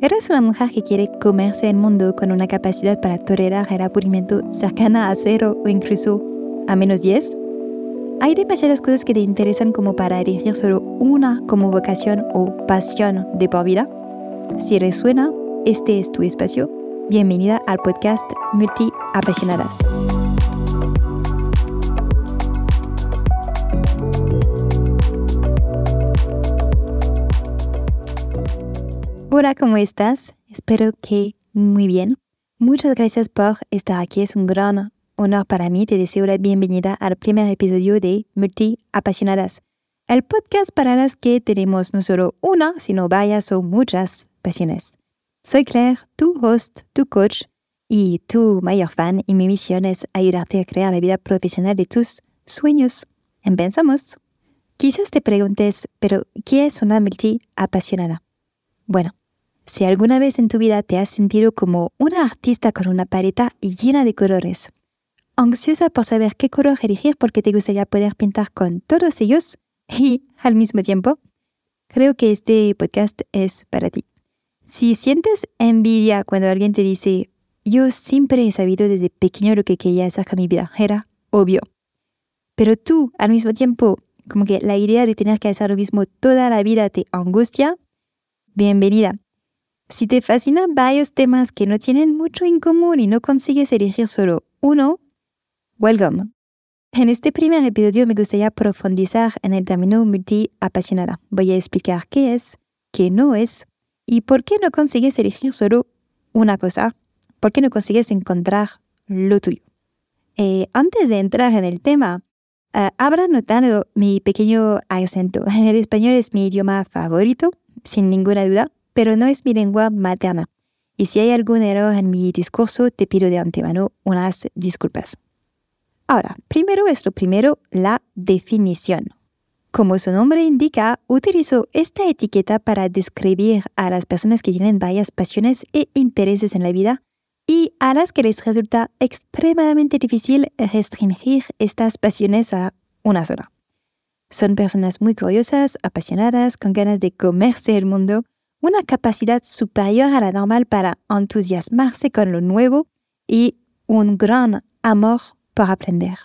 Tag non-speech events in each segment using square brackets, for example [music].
¿Eres una mujer que quiere comerse el mundo con una capacidad para tolerar el aburrimiento cercana a cero o incluso a menos 10? Hay demasiadas cosas que te interesan como para elegir solo una como vocación o pasión de por vida. Si resuena, este es tu espacio. Bienvenida al podcast Multi Apasionadas. Hola, ¿cómo estás? Espero que muy bien. Muchas gracias por estar aquí. Es un gran honor para mí. Te deseo la bienvenida al primer episodio de Multi Apasionadas, el podcast para las que tenemos no solo una, sino varias o muchas pasiones. Soy Claire, tu host, tu coach y tu mayor fan y mi misión es ayudarte a crear la vida profesional de tus sueños. Empezamos. Quizás te preguntes, pero ¿qué es una multi apasionada? Bueno, si alguna vez en tu vida te has sentido como una artista con una paleta llena de colores, ansiosa por saber qué color elegir porque te gustaría poder pintar con todos ellos [laughs] y al mismo tiempo, creo que este podcast es para ti. Si sientes envidia cuando alguien te dice, yo siempre he sabido desde pequeño lo que quería hacer con mi vida, era obvio. Pero tú, al mismo tiempo, como que la idea de tener que hacer lo mismo toda la vida te angustia, bienvenida. Si te fascinan varios temas que no tienen mucho en común y no consigues elegir solo uno, welcome. En este primer episodio me gustaría profundizar en el término multi-apasionada. Voy a explicar qué es, qué no es y por qué no consigues elegir solo una cosa, por qué no consigues encontrar lo tuyo. Eh, antes de entrar en el tema, uh, habrá notado mi pequeño acento. El español es mi idioma favorito, sin ninguna duda, pero no es mi lengua materna. Y si hay algún error en mi discurso, te pido de antemano unas disculpas. Ahora, primero es lo primero, la definición. Como su nombre indica, utilizo esta etiqueta para describir a las personas que tienen varias pasiones e intereses en la vida y a las que les resulta extremadamente difícil restringir estas pasiones a una sola. Son personas muy curiosas, apasionadas, con ganas de comerse el mundo una capacidad superior a la normal para entusiasmarse con lo nuevo y un gran amor por aprender.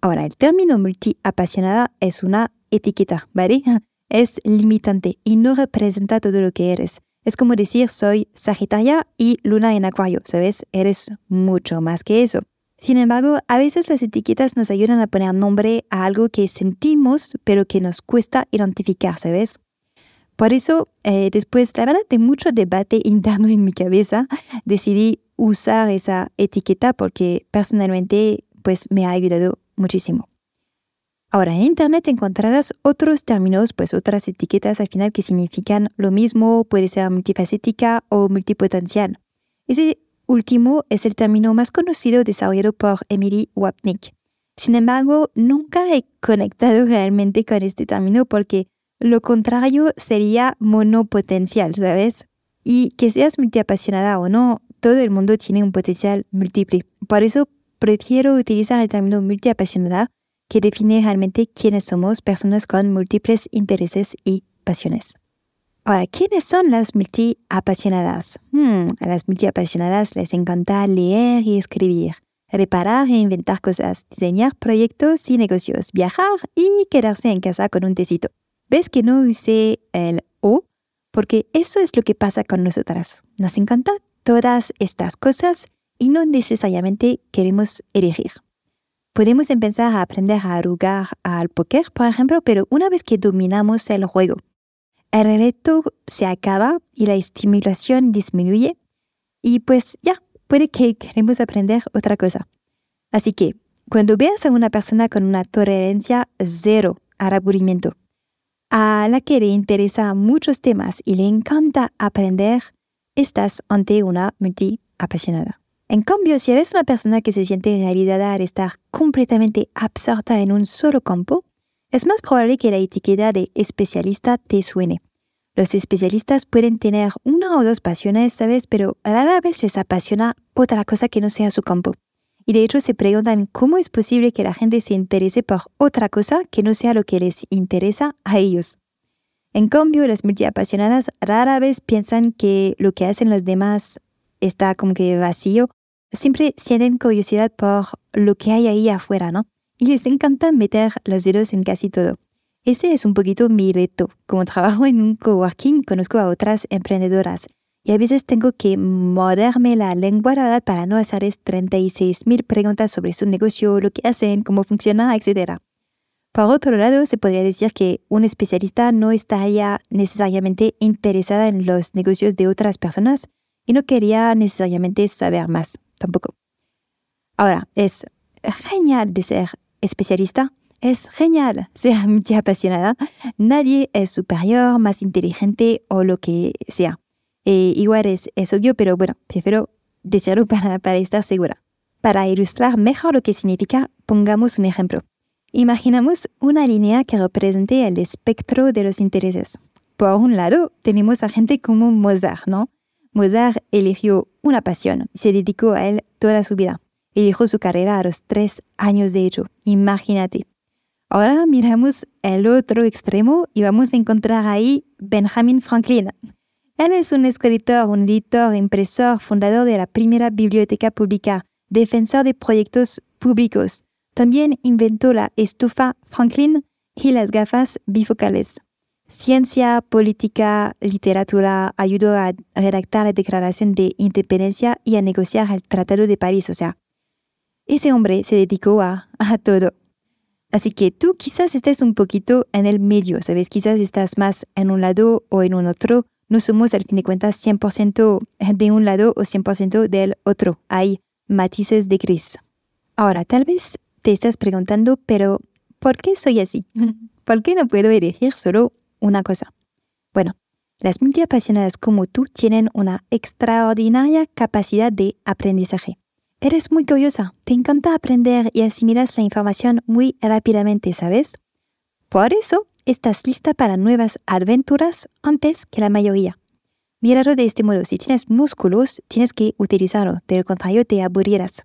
Ahora, el término multi-apasionada es una etiqueta, ¿vale? [laughs] Es limitante y no representa todo lo que eres. Es como decir soy Sagitaria y Luna en Acuario, ¿sabes? Eres mucho más que eso. Sin embargo, a veces las etiquetas nos ayudan a poner nombre a algo que sentimos pero que nos cuesta identificar, ¿sabes? Por eso, eh, después, la verdad, de mucho debate [laughs] interno en mi cabeza, decidí usar esa etiqueta porque personalmente pues me ha ayudado muchísimo. Ahora, en Internet encontrarás otros términos, pues otras etiquetas al final que significan lo mismo, puede ser multifacética o multipotencial. Ese último es el término más conocido desarrollado por Emily Wapnick. Sin embargo, nunca he conectado [laughs] realmente con este término porque lo contrario sería monopotencial, ¿sabes? Y que seas multiapasionada o no, todo el mundo tiene un potencial múltiple. Por eso prefiero utilizar el término multiapasionada que define realmente quiénes somos personas con múltiples intereses y pasiones. Ahora, ¿quiénes son las multiapasionadas? Hmm, a las multiapasionadas les encanta leer y escribir, reparar e inventar cosas, diseñar proyectos y negocios, viajar y quedarse en casa con un tecito. ¿Ves que no usé el o? Porque eso es lo que pasa con nosotras. Nos encantan todas estas cosas y no necesariamente queremos elegir. Podemos empezar a aprender a jugar al póker, por ejemplo, pero una vez que dominamos el juego, el reto se acaba y la estimulación disminuye y pues ya, puede que queremos aprender otra cosa. Así que, cuando veas a una persona con una tolerancia cero al aburrimiento, a la que le interesa muchos temas y le encanta aprender, estás ante una multi-apasionada. En cambio, si eres una persona que se siente realizada al estar completamente absorta en un solo campo, es más probable que la etiqueta de especialista te suene. Los especialistas pueden tener una o dos pasiones, ¿sabes? Pero a la vez les apasiona otra cosa que no sea su campo y de hecho se preguntan cómo es posible que la gente se interese por otra cosa que no sea lo que les interesa a ellos. En cambio, las multiapasionadas rara vez piensan que lo que hacen los demás está como que vacío. Siempre sienten curiosidad por lo que hay ahí afuera, ¿no? Y les encanta meter los dedos en casi todo. Ese es un poquito mi reto. Como trabajo en un coworking, conozco a otras emprendedoras. Y a veces tengo que morderme la lengua. Para no hacerles 36 mil preguntas sobre su negocio, lo que hacen, cómo funciona, etc. Por otro lado, se podría decir que un especialista no estaría necesariamente interesada en los negocios de otras personas y no quería necesariamente saber más tampoco. Ahora, es genial de ser especialista, es genial [laughs] ser muy apasionada. Nadie es superior, más inteligente o lo que sea. E igual es, es obvio, pero bueno, prefiero decirlo [laughs] para, estar segura. Para ilustrar mejor lo que significa, pongamos un ejemplo. Imaginamos una línea que represente el espectro de los intereses. Por un lado, tenemos a gente como Mozart, ¿no? Mozart eligió una pasión se dedicó a él toda su vida. Eligió su carrera a los tres años de hecho. Imagínate. Ahora miramos el otro extremo y vamos a encontrar ahí Benjamin Franklin. Él es un escritor, un editor, impresor, fundador de la primera biblioteca pública, defensor de proyectos públicos, también inventó la estufa Franklin y las gafas bifocales. Ciencia, política, literatura, ayudó a redactar la Declaración de Independencia y a negociar el Tratado de París. O sea, ese hombre se dedicó a, a todo. Así que tú quizás estés un poquito en el medio, ¿sabes? Quizás estás más en un lado o en un otro. No somos al fin de cuentas 100% de un lado o 100% del otro. Hay matices de gris. Ahora, tal vez te estás preguntando, pero ¿por qué soy así? [laughs] ¿Por qué no puedo elegir solo una cosa? Bueno, las multiapasionadas como tú tienen una extraordinaria capacidad de aprendizaje. Eres muy curiosa, te encanta aprender y asimilas la información muy rápidamente, ¿sabes? Por eso, estás lista para nuevas aventuras antes que la mayoría. Míralo de este modo, si tienes músculos, tienes que utilizarlo, de lo contrario te aburrirás.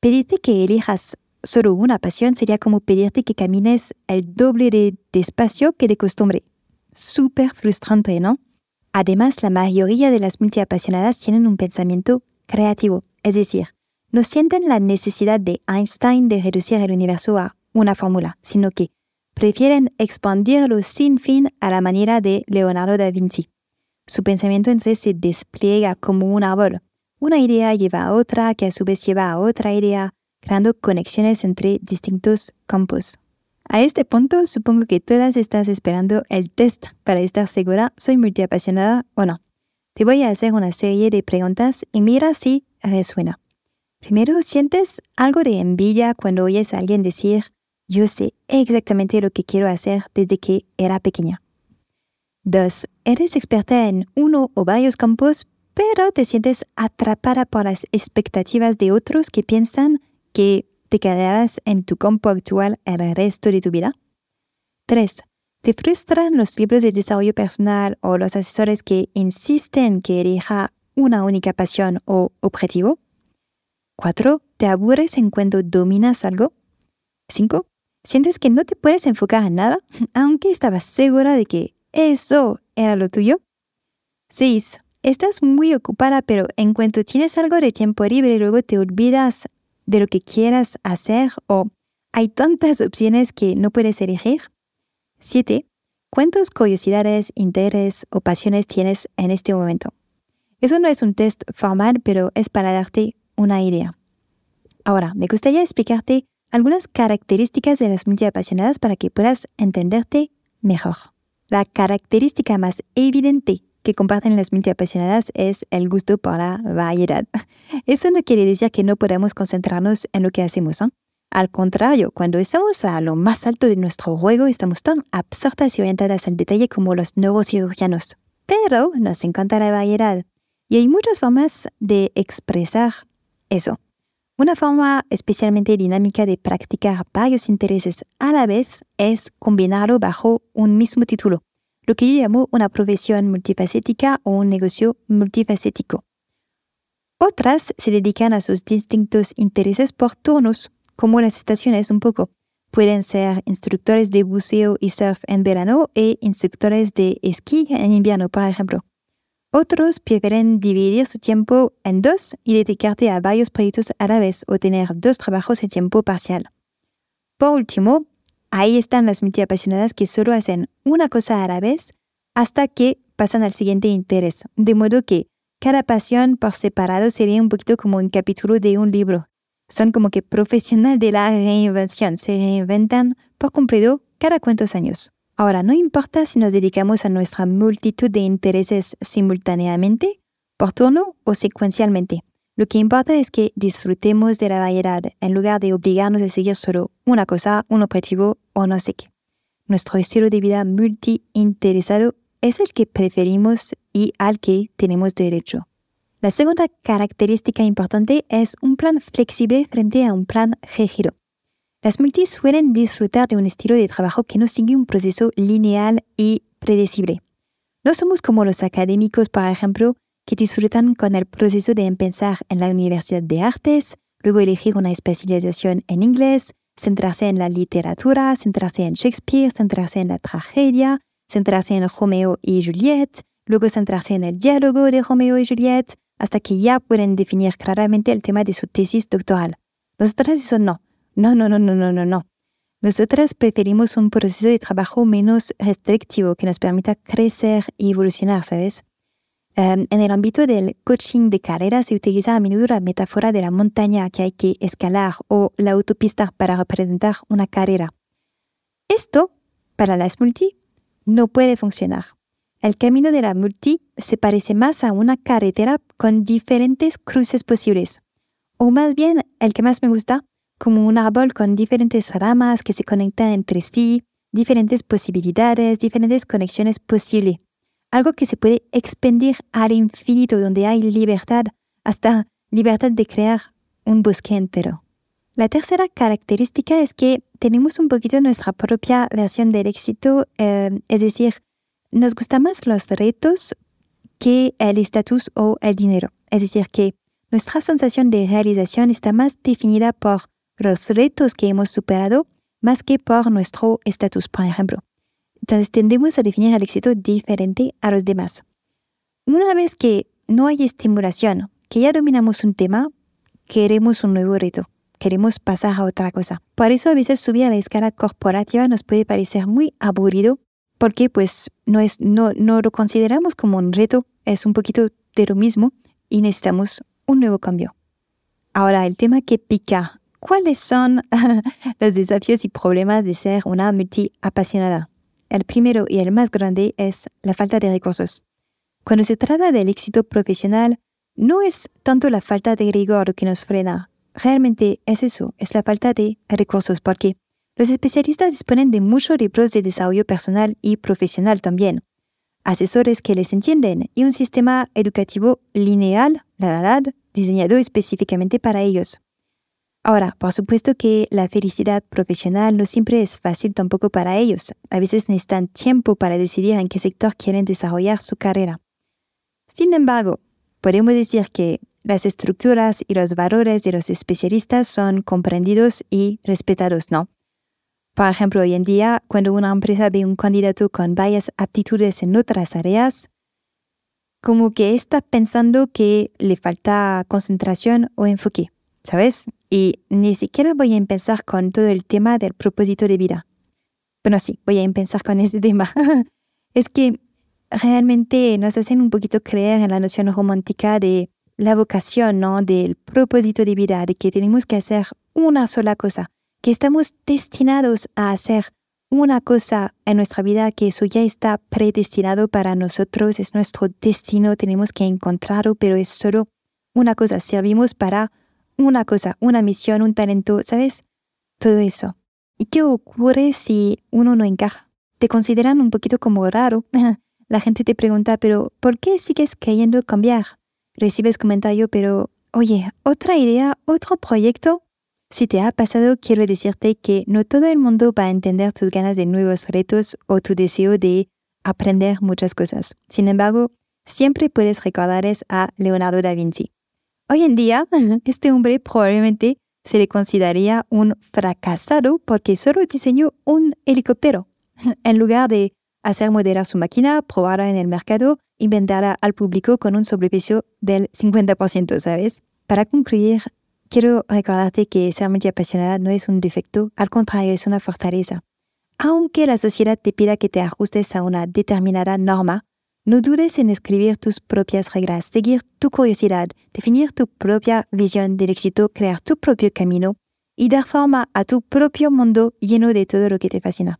Pedirte que elijas solo una pasión sería como pedirte que camines el doble de despacio que de costumbre. Súper frustrante, ¿no? Además, la mayoría de las multiapasionadas tienen un pensamiento creativo, es decir, no sienten la necesidad de Einstein de reducir el universo a una fórmula, sino que prefieren expandirlo sin fin a la manera de Leonardo da Vinci. Su pensamiento entonces se despliega como un árbol. Una idea lleva a otra, que a su vez lleva a otra idea, creando conexiones entre distintos campos. A este punto, supongo que todas estás esperando el test para estar segura soy multiapasionada o no. Te voy a hacer una serie de preguntas y mira si resuena. Primero, ¿sientes algo de envidia cuando oyes a alguien decir, yo sé exactamente lo que quiero hacer desde que era pequeña? Dos, ¿eres experta en uno o varios campos, pero te sientes atrapada por las expectativas de otros que piensan que te quedarás en tu campo actual el resto de tu vida. 3. ¿Te frustran los libros de desarrollo personal o los asesores que insisten que elija una única pasión o objetivo? 4. ¿Te aburres en cuanto dominas algo? 5. ¿Sientes que no te puedes enfocar en nada, [laughs] aunque estabas segura de que eso era lo tuyo? 6. Estás muy ocupada, pero en cuanto tienes algo de tiempo libre, luego te olvidas de lo que quieras hacer o hay tantas [laughs] opciones que no puedes elegir? 7. ¿Cuántas curiosidades, intereses o pasiones tienes en este momento? Eso no es un test formal, pero es para darte una idea. Ahora, me gustaría explicarte algunas características de las multiapasionadas para que puedas entenderte mejor. La característica más evidente que comparten las multiapasionadas es el gusto por la variedad. [laughs] Eso no quiere decir que no podamos concentrarnos en lo que hacemos. ¿eh? Al contrario, cuando estamos a lo más alto de nuestro juego, estamos tan absortas y orientadas al detalle como los neurocirujanos. Pero nos encanta la variedad. Y hay muchas formas de expresar eso. Una forma especialmente dinámica de practicar varios intereses a la vez es combinarlo bajo un mismo título lo que yo llamo una profesión multifacética o un negocio multifacético. Otras se dedican a sus distintos intereses por turnos, como las estaciones un poco. pueden ser instructores de buceo y surf en verano e instructores de esquí en invierno, por ejemplo. Otros prefieren dividir su tiempo en dos y dedicarte a varios proyectos a la vez o tener dos trabajos en tiempo parcial. Por último, ahí están las multiapasionadas que solo hacen una cosa a la vez hasta que pasan al siguiente interés, de modo que cada pasión por separado sería un poquito como un capítulo de un libro. Son como que profesional de la reinvención, se reinventan por completo cada cuantos años. Ahora, no importa si nos dedicamos a nuestra multitud de intereses simultáneamente, por turno o secuencialmente. Lo que importa es que disfrutemos de la variedad en lugar de obligarnos a seguir solo una cosa, un objetivo o no sé qué. Nuestro estilo de vida multi-interesado es el que preferimos y al que tenemos derecho. La segunda característica importante es un plan flexible frente a un plan rígido. Las multis suelen disfrutar de un estilo de trabajo que no sigue un proceso lineal y predecible. No somos como los académicos, por ejemplo, que disfrutan con el proceso de empezar en la Universidad de Artes, luego elegir una especialización en inglés, centrarse en la literatura, centrarse en Shakespeare, centrarse en la tragedia, centrarse en Romeo y Juliet, luego centrarse en el diálogo de Romeo y Juliet, hasta que ya pueden definir claramente el tema de su tesis doctoral. Nosotras eso no. No, no, no, no, no, no, no. Nosotras preferimos un proceso de trabajo menos restrictivo que nos permita crecer y evolucionar, ¿sabes? Em, en el ámbito del coaching de carrera se utiliza a menudo la metáfora de la montaña que hay que escalar o la autopista para representar una carrera. Esto, para las multi, no puede funcionar. El camino de la multi se parece más a una carretera con diferentes cruces posibles. O más bien, el que más me gusta, como un árbol con diferentes ramas que se conectan entre sí, diferentes posibilidades, diferentes conexiones posibles. Algo que se puede expandir al infinito, donde hay libertad, hasta libertad de crear un bosque entero. La tercera característica es que tenemos un poquito nuestra propia versión del éxito, eh, es decir, nos gustan más los retos que el estatus o el dinero. Es decir, que nuestra sensación de realización está más definida por los retos que hemos superado más que por nuestro estatus, por ejemplo. Entonces tendemos a definir el éxito diferente a los demás. Una vez que no hay estimulación, que ya dominamos un tema, queremos un nuevo reto, queremos pasar a otra cosa. Por eso a veces subir a la escala corporativa nos puede parecer muy aburrido porque pues no, es, no, no lo consideramos como un reto, es un poquito de lo mismo y necesitamos un nuevo cambio. Ahora, el tema que pica, ¿cuáles son [laughs] los desafíos y problemas de ser una multi-apasionada? El primero y el más grande es la falta de recursos. Cuando se trata del éxito profesional, no es tanto la falta de rigor que nos frena, realmente es eso, es la falta de recursos, porque los especialistas disponen de muchos libros de desarrollo personal y profesional también, asesores que les entienden y un sistema educativo lineal, la verdad, diseñado específicamente para ellos. Ahora, por supuesto que la felicidad profesional no siempre es fácil tampoco para ellos. A veces necesitan tiempo para decidir en qué sector quieren desarrollar su carrera. Sin embargo, podemos decir que las estructuras y los valores de los especialistas son comprendidos y respetados, ¿no? Por ejemplo, hoy en día, cuando una empresa ve un candidato con varias aptitudes en otras áreas, como que está pensando que le falta concentración o enfoque, ¿sabes? Y ni siquiera voy a empezar con todo el tema del propósito de vida. Bueno, sí, voy a empezar con ese [laughs] tema. es que realmente nos hacen un poquito creer en la noción romántica de la vocación, ¿no? Del propósito de vida, de que tenemos que hacer una sola cosa que estamos destinados a hacer una cosa en nuestra vida, que eso ya está predestinado para nosotros, es nuestro destino, tenemos que encontrarlo, pero es solo una cosa, servimos para una cosa, una misión, un talento, ¿sabes? Todo eso. ¿Y qué ocurre si uno no encaja? Te consideran un poquito como raro. [laughs] La gente te pregunta, pero ¿por qué sigues queriendo cambiar? Recibes comentario, pero, oye, otra idea, otro proyecto, si te ha pasado, quiero decirte que no todo el mundo va a entender tus ganas de nuevos retos o tu deseo de aprender muchas cosas. Sin embargo, siempre puedes recordarles a Leonardo da Vinci. Hoy en día, [laughs] este hombre probablemente se le consideraría un fracasado porque solo diseñó un helicóptero. [laughs] en lugar de hacer modelar su máquina, probarla en el mercado y venderla al público con un sobreprecio del 50%, ¿sabes? Para concluir, quiero recordarte que ser multiapasionada no es un defecto, al contrario, es una fortaleza. Aunque la sociedad te pida que te ajustes a una determinada norma, no dudes en escribir tus propias reglas, seguir tu curiosidad, definir tu propia visión del éxito, crear tu propio camino y dar forma a tu propio mundo lleno de todo lo que te fascina.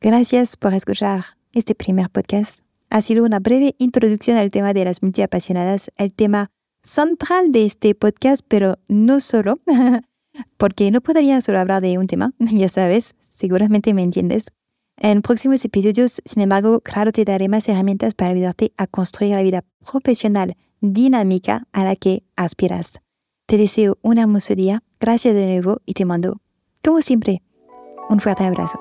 Gracias por escuchar este primer podcast. Ha sido una breve introducción al tema de las multiapasionadas, el tema central de este podcast, pero no solo, [laughs] porque no podría solo hablar de un tema, [laughs] ya sabes, seguramente me entiendes. En próximos episodios, sin embargo, claro, te daré más herramientas para ayudarte a construir la vida profesional dinámica a la que aspiras. Te deseo un hermoso día, gracias de nuevo y te mando, como siempre, un fuerte abrazo.